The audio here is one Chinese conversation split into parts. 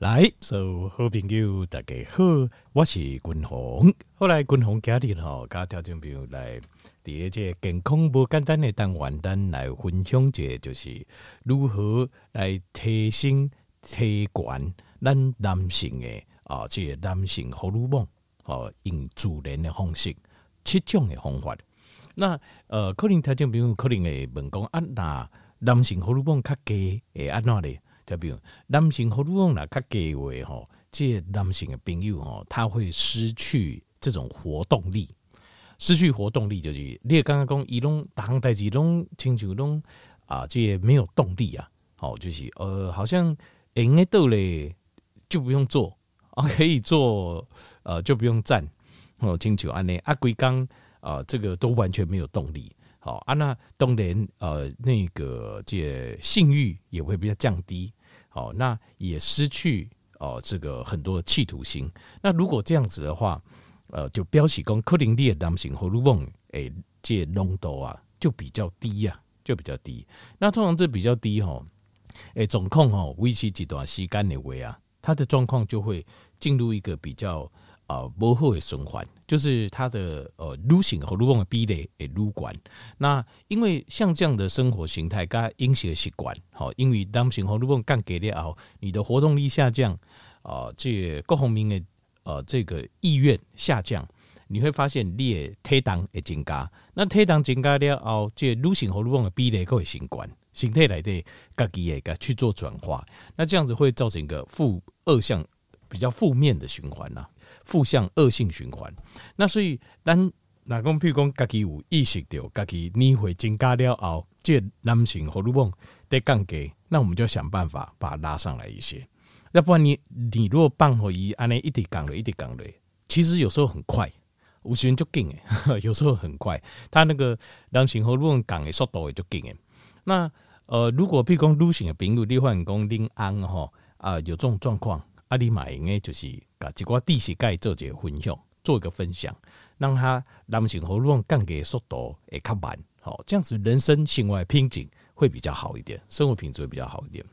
来，所有好朋友大家好，我是君鸿。后来君鸿家里吼，加条件朋友来第一个健康不简单的单元，单来分享一就是如何来提升提悬咱男性的啊，这个男性荷尔蒙哦，用自然的方式七种的方法。那呃，可能条件朋友可能会问讲啊，那男性荷尔蒙较低会安怎咧？就比如男性荷尔蒙啦，较低位吼，这男性的朋友吼，他会失去这种活动力，失去活动力就是你刚刚讲，伊拢大项代志拢亲像拢啊，这没有动力啊，好，就是呃，好像应该到嘞就不用做啊，可以做呃就不用站，哦，亲像安尼啊，规工啊，这个都完全没有动力。好啊，那当然呃，那个这性欲也会比较降低。好，那也失去哦，这个很多的企图心。那如果这样子的话，呃，就标起工克林利的男性荷尔蒙诶，这浓度啊就比较低呀、啊，就比较低。那通常这比较低哈，诶，总控哦维持几段时间的维啊，它的状况就会进入一个比较。啊，不会循环，就是它的呃，女性荷尔蒙的比例会愈悬。那因为像这样的生活形态跟饮食的习惯，好，因为男性荷尔蒙降低了后，你的活动力下降，啊、呃，这、各方面的呃，这个意愿下降，你会发现你的体重会增加。那体重增加了后，这个、女性荷尔蒙的比例会升悬，身体来的自己会去做转化。那这样子会造成一个负二向比较负面的循环呐。负向恶性循环，那所以咱哪讲，譬如讲，家己有意识到，家己年岁增加了后，这男性荷尔蒙在降低，那我们就想办法把它拉上来一些。要不然你你如果放回伊安尼一直降落，一直降落，其实有时候很快，有时就紧诶，有时候很快，他那个男性荷尔蒙降的速度也就紧诶。那呃，如果譬如讲女性的朋友，你发现讲恁翁吼啊有这种状况。阿里买应该就是把几块地势钙做一个分享，做一个分享，让他男性荷尔蒙降低速度会较慢，好，这样子人生性外品质会比较好一点，生活品质会比较好一点。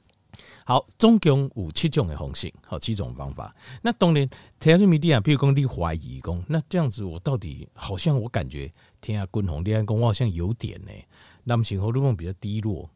好，总共有七种的方式，好，七种方法。那当然，听下米蒂啊，比如讲你怀疑讲，那这样子我到底好像我感觉听下君鸿恋爱讲，我好像有点呢，男性荷尔蒙比较低落，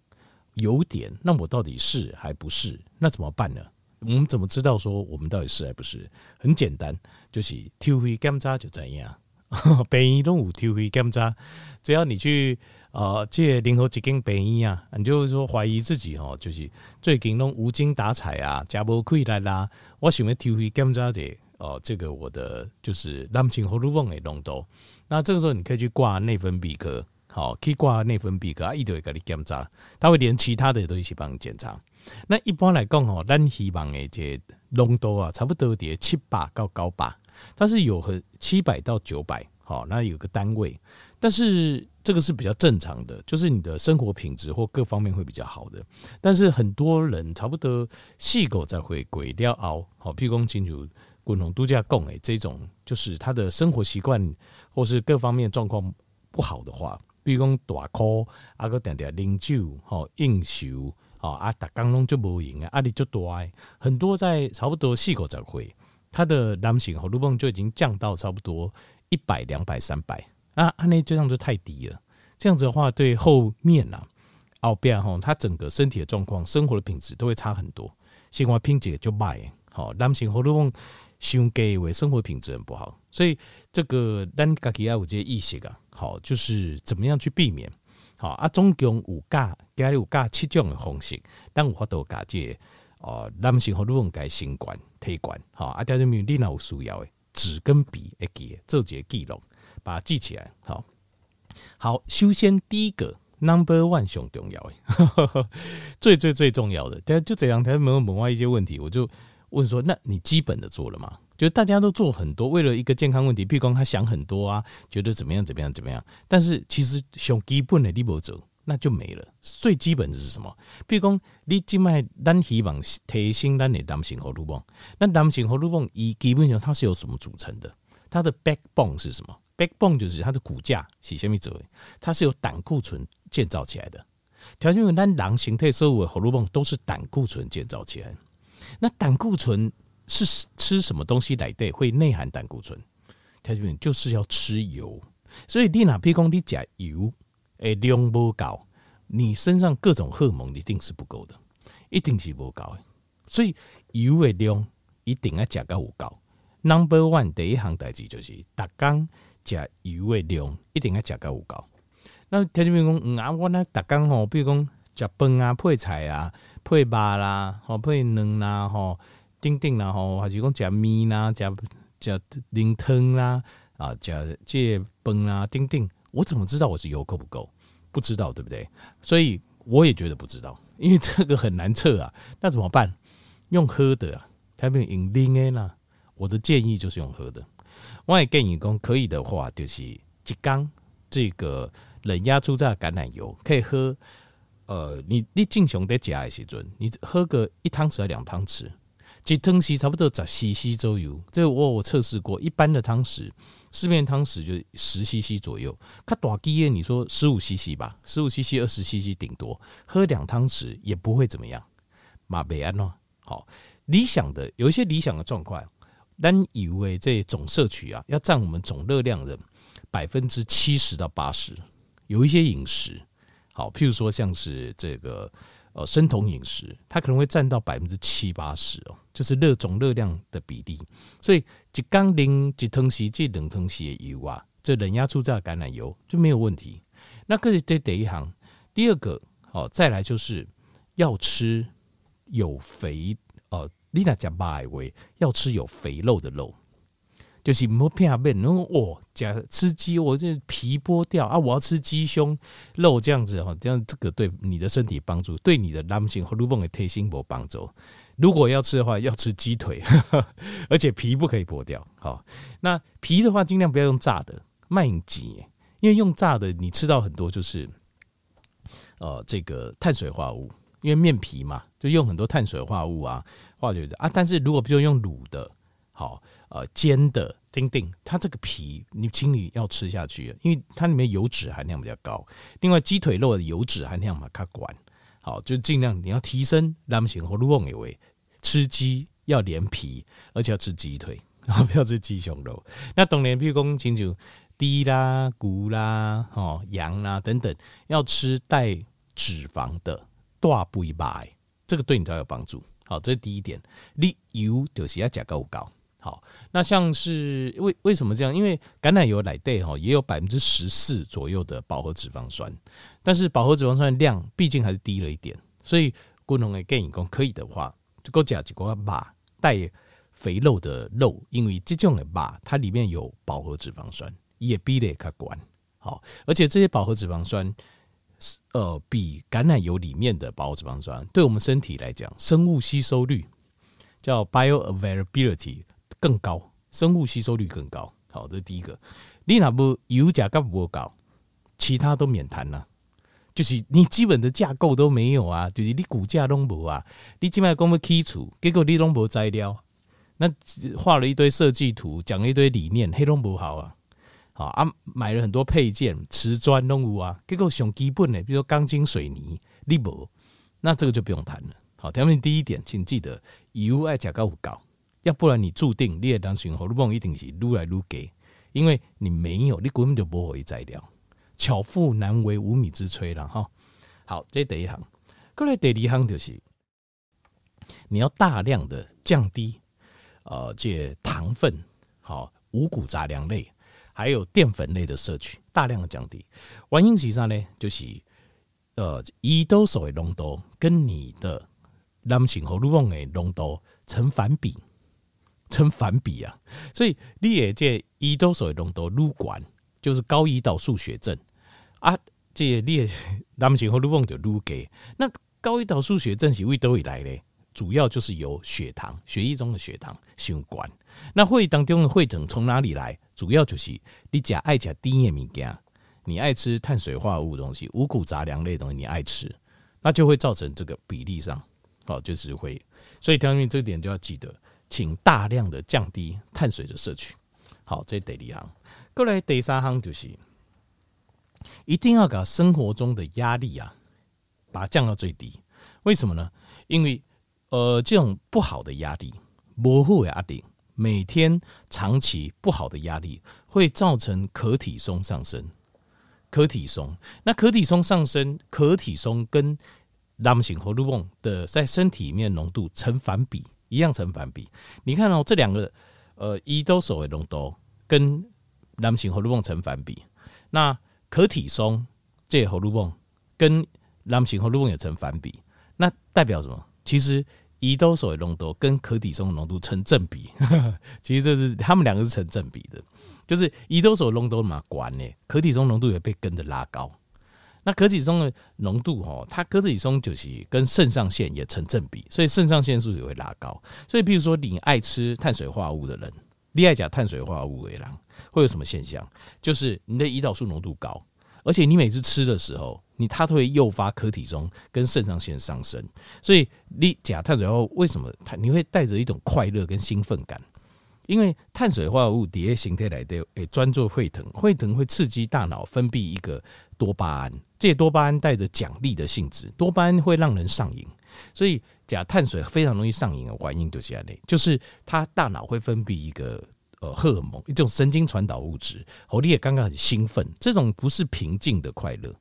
有点，那我到底是还不是？那怎么办呢？我们怎么知道说我们到底是还不是？很简单，就是抽血检查就怎样。病医都有抽血检查，只要你去呃借任何一间病医啊，你就说怀疑自己哦，就是最近拢无精打采啊，加不亏来啦。我想要抽血检查者哦，这个我的就是男性荷尔蒙的浓度。那这个时候你可以去挂内分泌科，好，可以挂内分泌科啊，一直会给你检查，他会连其他的都一起帮你检查。那一般来讲吼，咱希望诶这浓度啊，差不多在七百到九百，但是有很七百到九百，好，那有个单位，但是这个是比较正常的，就是你的生活品质或各方面会比较好的。但是很多人差不多细狗在回归了后，好，譬如讲清楚滚龙度假贡诶，这种就是他的生活习惯或是各方面状况不好的话，比如讲大箍啊个点点啉酒吼应酬。哦啊，打刚拢就无赢啊，压力就多哎，很多在差不多四个才会，他的男性荷尔蒙就已经降到差不多一百、两百、三百啊，那这样就太低了。这样子的话，对后面呐，后边吼，他整个身体的状况、生活的品质都会差很多，生活品质就坏。好，男性荷尔蒙伤低为生活品质很不好，所以这个咱家己要有这些意识啊，好，就是怎么样去避免。好啊，总共有加，加有加七种的方式，但有法度加这哦，男性和女性该升悬、提悬。好啊，条件面你若有需要的，纸跟笔会记，做一个记录，把它记起来。好，好，首先第一个 number one 上重要的，最最最重要的，就这两天没有问我一些问题，我就问说，那你基本的做了吗？就大家都做很多，为了一个健康问题，譬如讲他想很多啊，觉得怎么样怎么样怎么样，但是其实上基本的你不走，那就没了。最基本的是什么？譬如讲你今麦咱希望提升咱的男性荷尔蒙，那男性荷尔蒙以基本上它是由什么组成的？它的 backbone 是什么？backbone 就是它的骨架是什么做的？它是由胆固醇建造起来的。条件为咱人形态所有的荷尔蒙都是胆固醇建造起来。那胆固醇是吃什么东西来对会内含胆固醇？它这边就是要吃油。所以你哪譬如讲你吃油，诶量不够，你身上各种荷尔蒙一定是不够的，一定是不够的。所以油的量一定要吃够有够。Number one 第一行代志就是，逐工食油的量一定要食够有够。那条件比如讲，嗯啊，我那逐工吼，比如讲食饭啊，配菜啊，配肉啦，吼配卵啦，吼丁丁啦，吼还是讲食面啦，食食零汤啦，啊，食这饭啊，丁丁，我怎么知道我是油够不够？不知道，对不对？所以我也觉得不知道，因为这个很难测啊。那怎么办？用喝的啊，条件饮啉的啦。我的建议就是用喝的。我也建议讲，可以的话，就是一缸这个冷压出榨橄榄油可以喝。呃，你你正常在吃的时阵，你喝个一汤匙还两汤匙，一汤匙差不多十 CC 左右。这个我我测试过，一般的汤匙，市面汤匙就十 CC 左右。它大机的你说十五 CC 吧，十五 CC 二十 CC 顶多，喝两汤匙也不会怎么样。马贝安喏，好理想的有一些理想的状况。但以为这总摄取啊，要占我们总热量的百分之七十到八十。有一些饮食，好，譬如说像是这个呃生酮饮食，它可能会占到百分之七八十哦，就是热总热量的比例。所以一缸零一汤匙这冷汤匙的油啊，这冷压初榨橄榄油就没有问题。那这是这第一行，第二个哦，再来就是要吃有肥哦。呃你那讲白话，要吃有肥肉的肉，就是莫偏下面，然后哦，讲吃鸡，我这皮剥掉啊，我要吃鸡胸肉这样子哈，这样这个对你的身体帮助，对你的男性荷尔蒙的提升没帮助。如果要吃的话，要吃鸡腿，而且皮不可以剥掉。好，那皮的话，尽量不要用炸的，慢挤，因为用炸的，你吃到很多就是，呃，这个碳水化合物。因为面皮嘛，就用很多碳水化合物啊，化学的啊。但是如果比如用卤的，好呃煎的，丁丁，它这个皮你清理要吃下去，因为它里面油脂含量比较高。另外鸡腿肉的油脂含量嘛，它管好，就尽量你要提升男性荷尔蒙以为吃鸡要连皮，而且要吃鸡腿，然后不要吃鸡胸肉。那当然，譬如讲清楚猪啦、骨啦、哦羊啦等等，要吃带脂肪的。大不一百，这个对你才有帮助。好，这是第一点。你油就是要加够高。好，那像是为为什么这样？因为橄榄油来对哈，也有百分之十四左右的饱和脂肪酸，但是饱和脂肪酸量毕竟还是低了一点，所以共同的建议讲，可以的话，就够加几个把带肥肉的肉，因为这种的把它里面有饱和脂肪酸，也比例可管。好，而且这些饱和脂肪酸。呃，比橄榄油里面的饱和脂肪酸，对我们身体来讲，生物吸收率叫 bioavailability 更高，生物吸收率更高。好，这是第一个。你那不油价高不高，其他都免谈了。就是你基本的架构都没有啊，就是你骨架都没啊，你基本上讲要基础，结果你都没材料，那画了一堆设计图，讲了一堆理念，黑都不好啊。好啊，买了很多配件，瓷砖拢有啊，结果上基本的，比如说钢筋水泥，你无，那这个就不用谈了。好，下面第一点，请记得油爱加高五高，要不然你注定你也当选荷尔蒙一定是撸来撸给，因为你没有，你根本就不会材料，巧妇难为无米之炊了哈。好，这第一行，过来第二行就是你要大量的降低呃这糖分，好五谷杂粮类。还有淀粉类的摄取，大量的降低。原因是啥呢？就是呃，胰岛素的浓度跟你的男性荷尔蒙的浓度成反比，成反比啊！所以你也这胰岛素的浓度愈高，就是高胰岛素血症啊。这你的男性荷尔蒙就愈低。那高胰岛素血症是为哪里来的？主要就是由血糖，血液中的血糖相关。那会当中的血糖从哪里来？主要就是你吃爱吃甜的物件，你爱吃碳水化合物东西、五谷杂粮类东西，你爱吃，那就会造成这个比例上，哦，就是会。所以条件这点就要记得，请大量的降低碳水的摄取。好，这是第二行。过来第三行就是，一定要把生活中的压力啊，把它降到最低。为什么呢？因为呃，这种不好的压力，模糊的压力，每天长期不好的压力，会造成可体松上升。可体松，那可体松上升，可体松跟男性荷尔蒙的在身体里面浓度成反比，一样成反比。你看哦，这两个，呃，胰岛素的浓度跟男性荷尔蒙成反比，那可体松这荷尔蒙跟男性荷尔蒙也成反比，那代表什么？其实胰岛素的浓度跟可体松的浓度成正比，其实这是他们两个是成正比的，就是胰岛素浓度嘛关呢，可体松浓度也被跟着拉高。那可体松的浓度哦，它可体松就是跟肾上腺也成正比，所以肾上腺素也会拉高。所以，比如说你爱吃碳水化合物的人，你爱讲碳水化合物的人，会有什么现象？就是你的胰岛素浓度高，而且你每次吃的时候，你它都会诱发可体松跟肾上腺上升。所以你讲碳水化合物为什么它你会带着一种快乐跟兴奋感？因为碳水化合物底下形态来的诶，专做会疼，会疼会刺激大脑分泌一个多巴胺。这多巴胺带着奖励的性质，多巴胺会让人上瘾，所以假碳水非常容易上瘾的原因就是这样，就是它大脑会分泌一个呃荷尔蒙，一种神经传导物质，我你也刚刚很兴奋，这种不是平静的快乐，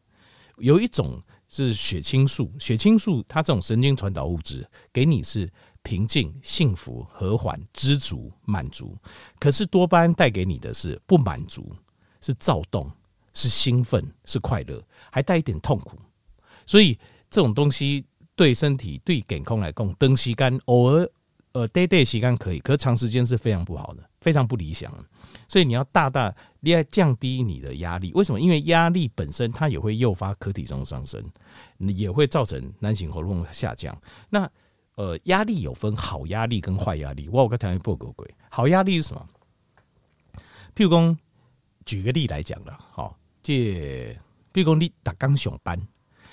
有一种是血清素，血清素它这种神经传导物质给你是平静、幸福、和缓、知足、满足，可是多巴胺带给你的是不满足，是躁动。是兴奋，是快乐，还带一点痛苦，所以这种东西对身体、对健康来讲，长时间偶尔呃，，day day 吸干可以，可是长时间是非常不好的，非常不理想的。所以你要大大，你要降低你的压力。为什么？因为压力本身它也会诱发可体松上升，也会造成男性荷尔蒙下降。那呃，压力有分好压力跟坏压力。我有个条件不够贵，好压力是什么？譬如说，举个例来讲了，好。这，譬如说你打刚上班，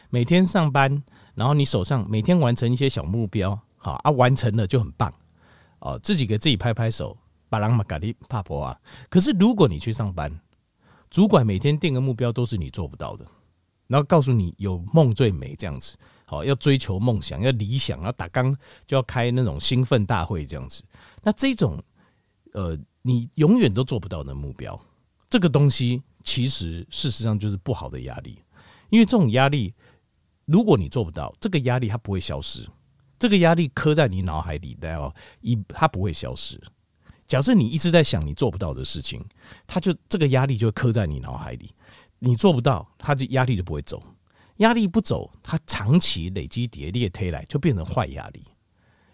每天上班，然后你手上每天完成一些小目标，好啊，完成了就很棒哦，自己给自己拍拍手，把人嘛给你拍婆啊。可是如果你去上班，主管每天定个目标都是你做不到的，然后告诉你有梦最美这样子，好，要追求梦想，要理想，要打刚就要开那种兴奋大会这样子，那这种呃，你永远都做不到的目标，这个东西。其实，事实上就是不好的压力，因为这种压力，如果你做不到，这个压力它不会消失，这个压力刻在你脑海里的哦，一它不会消失。假设你一直在想你做不到的事情，它就这个压力就刻在你脑海里，你做不到，它就压力就不会走，压力不走，它长期累积叠列推来，就变成坏压力。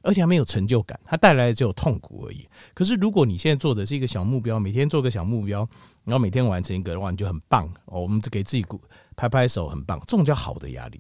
而且还没有成就感，它带来的只有痛苦而已。可是如果你现在做的是一个小目标，每天做个小目标，然后每天完成一个的话，你就很棒。我们就给自己鼓拍拍手，很棒。这种叫好的压力。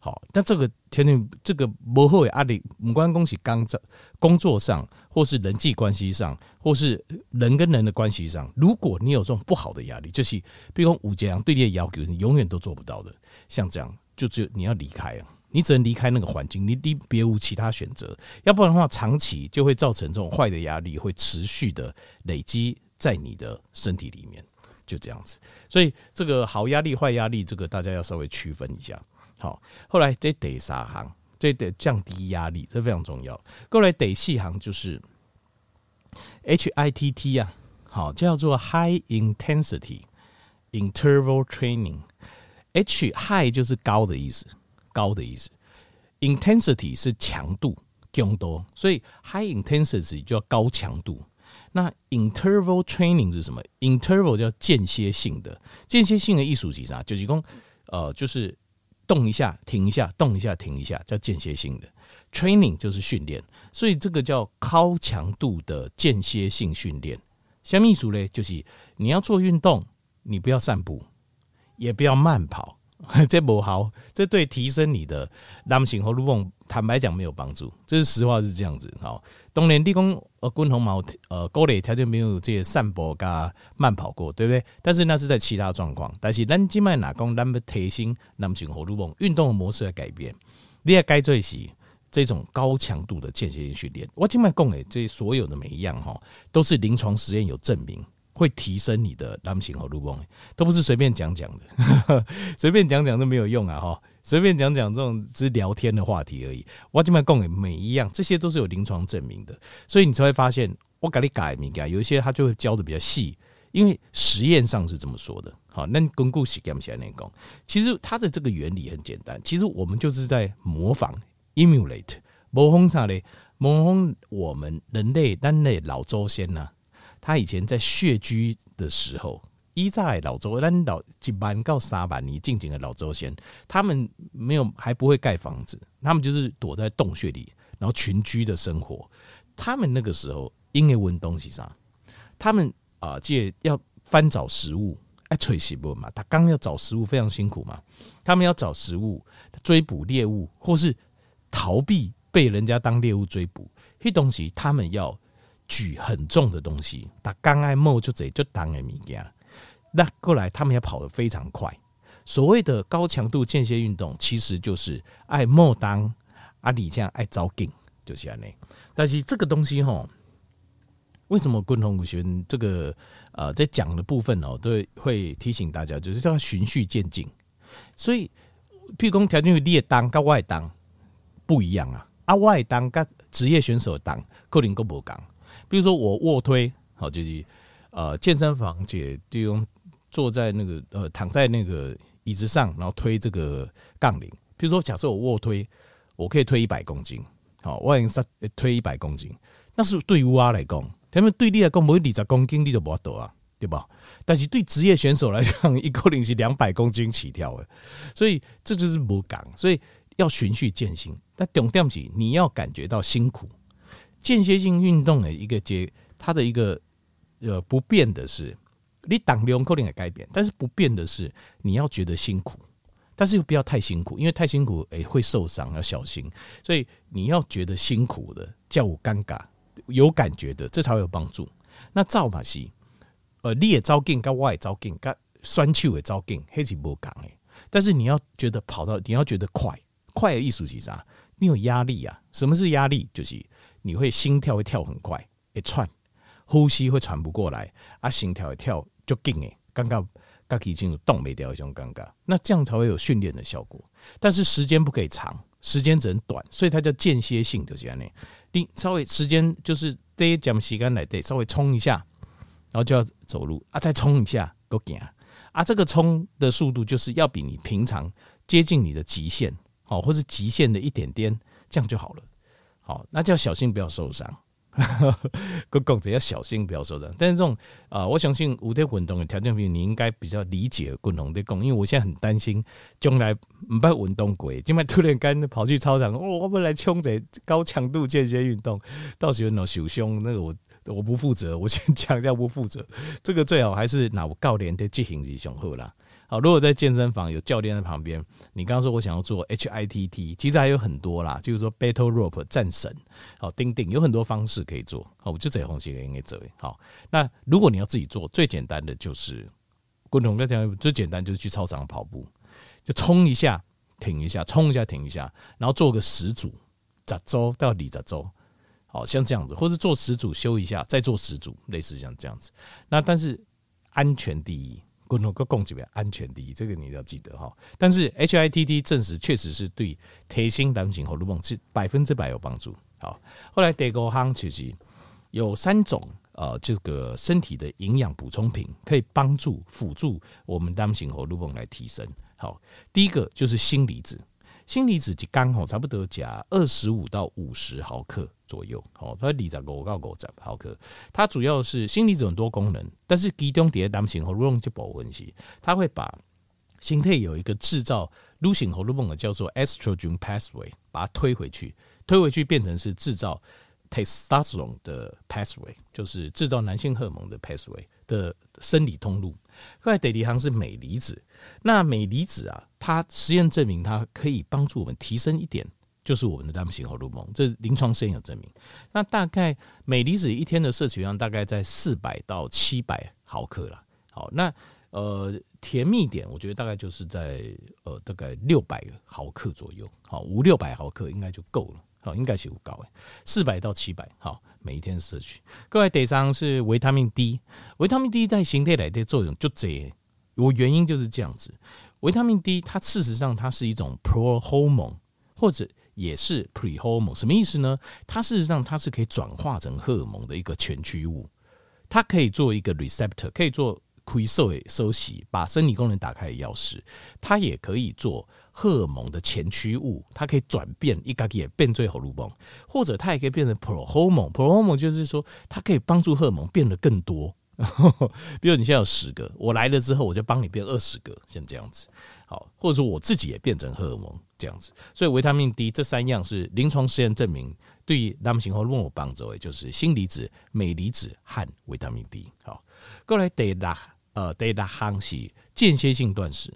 好，但这个天天这个不会压力，无关恭喜刚在工作上，或是人际关系上，或是人跟人的关系上，如果你有这种不好的压力，就是比如说吴杰阳对你的要求，你永远都做不到的，像这样，就只有你要离开啊。你只能离开那个环境，你你别无其他选择，要不然的话，长期就会造成这种坏的压力会持续的累积在你的身体里面，就这样子。所以这个好压力、坏压力，这个大家要稍微区分一下。好，后来这得啥行，这得降低压力，这非常重要。过来得细行就是 H I T T 啊，好叫做 High Intensity Interval Training。H High 就是高的意思。高的意思，intensity 是强度、更多，所以 high intensity 就要高强度。那 interval training 是什么？interval 叫间歇性的，间歇性的艺术是啥？就是讲，呃，就是动一下，停一下，动一下，停一下，叫间歇性的 training 就是训练，所以这个叫高强度的间歇性训练。什么意思呢？就是你要做运动，你不要散步，也不要慢跑。这不好，这对提升你的男性荷尔蒙，坦白讲没有帮助。这是实话，是这样子。好，当然你讲呃，滚红毛呃，高磊条件没有这些散步加慢跑过，对不对？但是那是在其他状况。但是咱今麦哪讲，咱们提升男性荷尔蒙，运动的模式来改变，你也该做一些这种高强度的间歇性训练。我今麦讲的这所有的每一样哈，都是临床实验有证明。会提升你的男性荷尔蒙，都不是随便讲讲的，随便讲讲都没有用啊！哈，随便讲讲这种只是聊天的话题而已。我这边讲的每一样，这些都是有临床证明的，所以你才会发现我给你改名改，有一些他就会教的比较细，因为实验上是这么说的。好，那巩固起讲起来那讲，其实它的这个原理很简单，其实我们就是在模仿 （emulate） 模仿啥嘞？模仿我们人类人类老祖先呐，他以前在穴居的时候。一在老周，咱老一万到三万年进前的老周先，他们没有还不会盖房子，他们就是躲在洞穴里，然后群居的生活。他们那个时候因为问东西上，他们啊，借要翻找食物，哎，吹西不嘛，他刚要找食物非常辛苦嘛，他们要找食物，追捕猎物，或是逃避被人家当猎物追捕，这东西他们要举很重的东西，他刚爱冒就这就当的物件。那过来，他们也跑得非常快。所谓的高强度间歇运动，其实就是爱莫当阿里这样爱招劲，就是这样。但是这个东西吼，为什么共同武学这个呃在讲的部分哦，都会提醒大家，就是叫循序渐进。所以，譬如讲条件你列当跟外当不一样啊，啊外当跟职业选手当可能都不讲。比如说我卧推，好就是呃健身房姐就用。坐在那个呃，躺在那个椅子上，然后推这个杠铃。比如说，假设我卧推，我可以推一百公斤，好，我已经推一百公斤。那是对我来讲，他们对你来讲，每二十公斤你都不得啊，对吧？但是对职业选手来讲，一个零是两百公斤起跳的，所以这就是不讲。所以要循序渐进。但重点是你要感觉到辛苦。间歇性运动的一个阶，它的一个呃不变的是。你当量可能会改变，但是不变的是你要觉得辛苦，但是又不要太辛苦，因为太辛苦诶会受伤，要小心。所以你要觉得辛苦的，叫我尴尬，有感觉的，这才会有帮助。那造法是，呃，你也招劲，跟我也招劲，跟酸气也招劲，黑起不讲诶。但是你要觉得跑到，你要觉得快，快的意思是啥？你有压力啊？什么是压力？就是你会心跳会跳很快，会喘，呼吸会喘不过来，啊，心跳会跳。就紧诶，刚刚刚已经有动没掉一种尴尬，那这样才会有训练的效果。但是时间不可以长，时间只能短，所以它叫间歇性，就是这样。你稍微时间就是得讲时间来得稍微冲一下，然后就要走路啊，再冲一下够紧啊。这个冲的速度就是要比你平常接近你的极限，好，或是极限的一点点，这样就好了。好，那就要小心不要受伤。个讲者要小心，不要受伤。但是这种啊、我相信有在运动的条件比你应该比较理解共同的讲，因为我现在很担心将来不怕运动过，今晚突然间跑去操场，哦，我们来冲这高强度间歇运动，到时候脑受伤，那个我我不负责。我先强调不负责，这个最好还是拿我教练的执行是上好啦。好，如果在健身房有教练在旁边，你刚刚说我想要做 HITT，其实还有很多啦，就是说 Battle Rope 战绳，好钉钉，有很多方式可以做。好，我就这红旗应该做。好，那如果你要自己做，最简单的就是共同跟讲，最简单就是去操场跑步，就冲一下，停一下，冲一下，停一下，然后做个十组，十周到二十周，好像这样子，或者做十组休一下，再做十组，类似像这样子。那但是安全第一。共同个共级别安全第一，这个你要记得哈。但是 HITT 证实确实是对提升男性荷尔蒙是百分之百有帮助。好，后来第五项其实有三种呃，这个身体的营养补充品可以帮助辅助我们男性荷尔蒙来提升。好，第一个就是锌离子。锌离子就刚好差不多加二十五到五十毫克左右，好，它离在五到五十毫克。它主要是锌离子很多功能，但是其中第二男性荷尔蒙就保温系，它会把身体有一个制造女性荷尔蒙的叫做 estrogen pathway，把它推回去，推回去变成是制造 testosterone 的 pathway，就是制造男性荷尔蒙的 pathway 的生理通路。另外，第二行是镁离子。那镁离子啊，它实验证明它可以帮助我们提升一点，就是我们的男性荷尔蒙，这临床实验有证明。那大概镁离子一天的摄取量大概在四百到七百毫克了。好，那呃甜蜜点，我觉得大概就是在呃大概六百毫克左右。好，五六百毫克应该就够了。好，应该是不高诶，四百到七百。好，每一天摄取。各位，第三是维他命 D，维他命 D 在形态来的作用就这。我原因就是这样子，维他命 D 它事实上它是一种 prohormone 或者也是 prehormone，什么意思呢？它事实上它是可以转化成荷尔蒙的一个前驱物，它可以做一个 receptor，可以做可以收收息，把生理功能打开的钥匙，它也可以做荷尔蒙的前驱物，它可以转变一个也变最荷尔蒙，或者它也可以变成 prohormone，prohormone 就是说它可以帮助荷尔蒙变得更多。比如你现在有十个，我来了之后，我就帮你变二十个，像这样子，好，或者说我自己也变成荷尔蒙这样子。所以维他命 D 这三样是临床实验证明对于男性荷尔蒙有帮助的，就是锌离子、镁离子和维他命 D。好，过来得拉呃第六项是间歇性断食。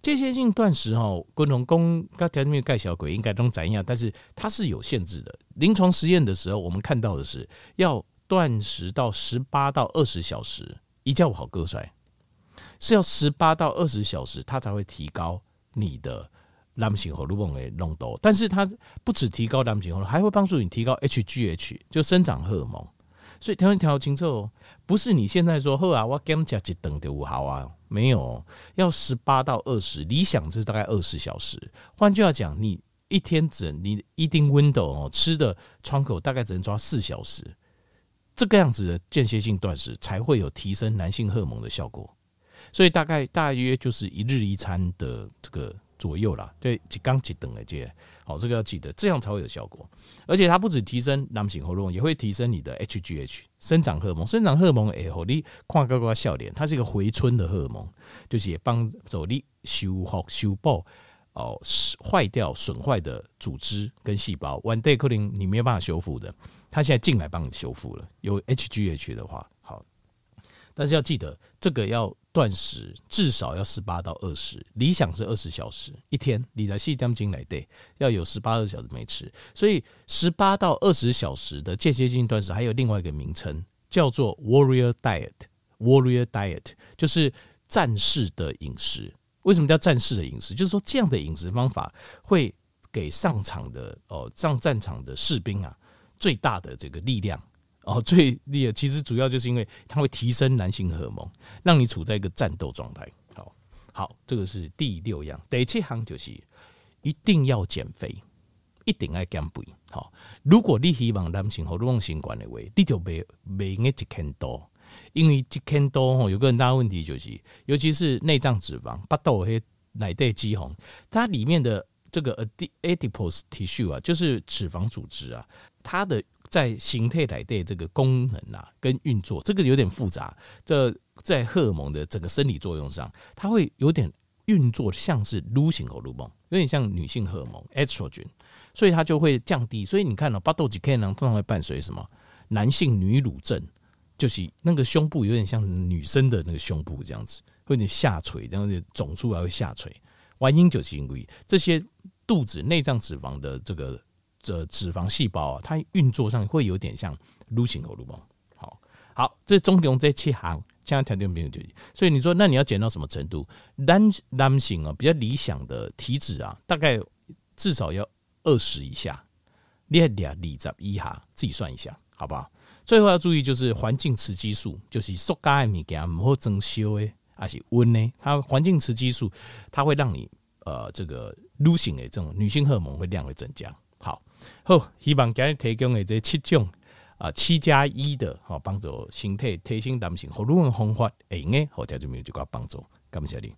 间歇性断食哈，滚龙宫刚才那个盖小鬼应该都怎样，但是它是有限制的。临床实验的时候，我们看到的是要。断食到十八到二十小时，一觉好歌帅，是要十八到二十小时，它才会提高你的男性荷尔蒙的浓度。但是它不止提高男性荷尔蒙，还会帮助你提高 HGH，就生长荷尔蒙。所以调一调清楚哦，不是你现在说好啊，我减加一顿就好啊，没有，要十八到二十，理想是大概二十小时。换句话讲，你一天只你一定 window 哦，吃的窗口大概只能抓四小时。这个样子的间歇性断食才会有提升男性荷尔蒙的效果，所以大概大约就是一日一餐的这个左右啦。对，几刚几等的这好，这个要记得，这样才会有效果。而且它不止提升男性荷尔蒙，也会提升你的 HGH 生长荷尔蒙。生长荷尔蒙诶，你看高高笑脸，它是一个回春的荷尔蒙，就是也帮助你修复修补哦坏掉损坏的组织跟细胞。One day 可能你没有办法修复的。它现在进来帮你修复了，有 HGH 的话好，但是要记得这个要断食，至少要十八到二十，理想是二十小时一天。你的细点进来对，要有十八个小时没吃，所以十八到二十小时的间歇性断食还有另外一个名称叫做 Warrior Diet。Warrior Diet 就是战士的饮食。为什么叫战士的饮食？就是说这样的饮食方法会给上场的哦上战场的士兵啊。最大的这个力量哦，最厉害其实主要就是因为它会提升男性荷尔蒙，让你处在一个战斗状态。好，好，这个是第六样。第七项就是一定要减肥，一定要减肥。好，如果你希望男性荷尔蒙习惯的话，你就别别一千多，因为一千多吼有个很大问题就是，尤其是内脏脂肪，巴豆黑内带肌红，它里面的这个 adipose tissue 啊，就是脂肪组织啊。它的在形态来的这个功能啊，跟运作这个有点复杂。这在荷尔蒙的整个生理作用上，它会有点运作像是女性荷尔蒙，有点像女性荷尔蒙 estrogen，所以它就会降低。所以你看到巴豆吉 K 呢，通常会伴随什么男性女乳症，就是那个胸部有点像女生的那个胸部这样子，会有点下垂，这样子肿出来会下垂。原因就是因为这些肚子内脏脂肪的这个。这脂肪细胞啊，它运作上会有点像女性荷尔蒙。好，好，这总共这七行，这样条件没有就。所以你说，那你要减到什么程度？男男性啊，比较理想的体脂啊，大概至少要二十以下，列两二十以下，自己算一下，好不好？最后要注意就是环境雌激素，就是塑胶的物件唔好增烧的，还是温呢，它环境雌激素它会让你呃这个女性的这种女性荷尔蒙会量会增加。好，好希望今日提供的这七种啊七加一的，好帮助身体提升男性荷尔蒙方法，会用的，好，听众朋友就个帮助，感谢你。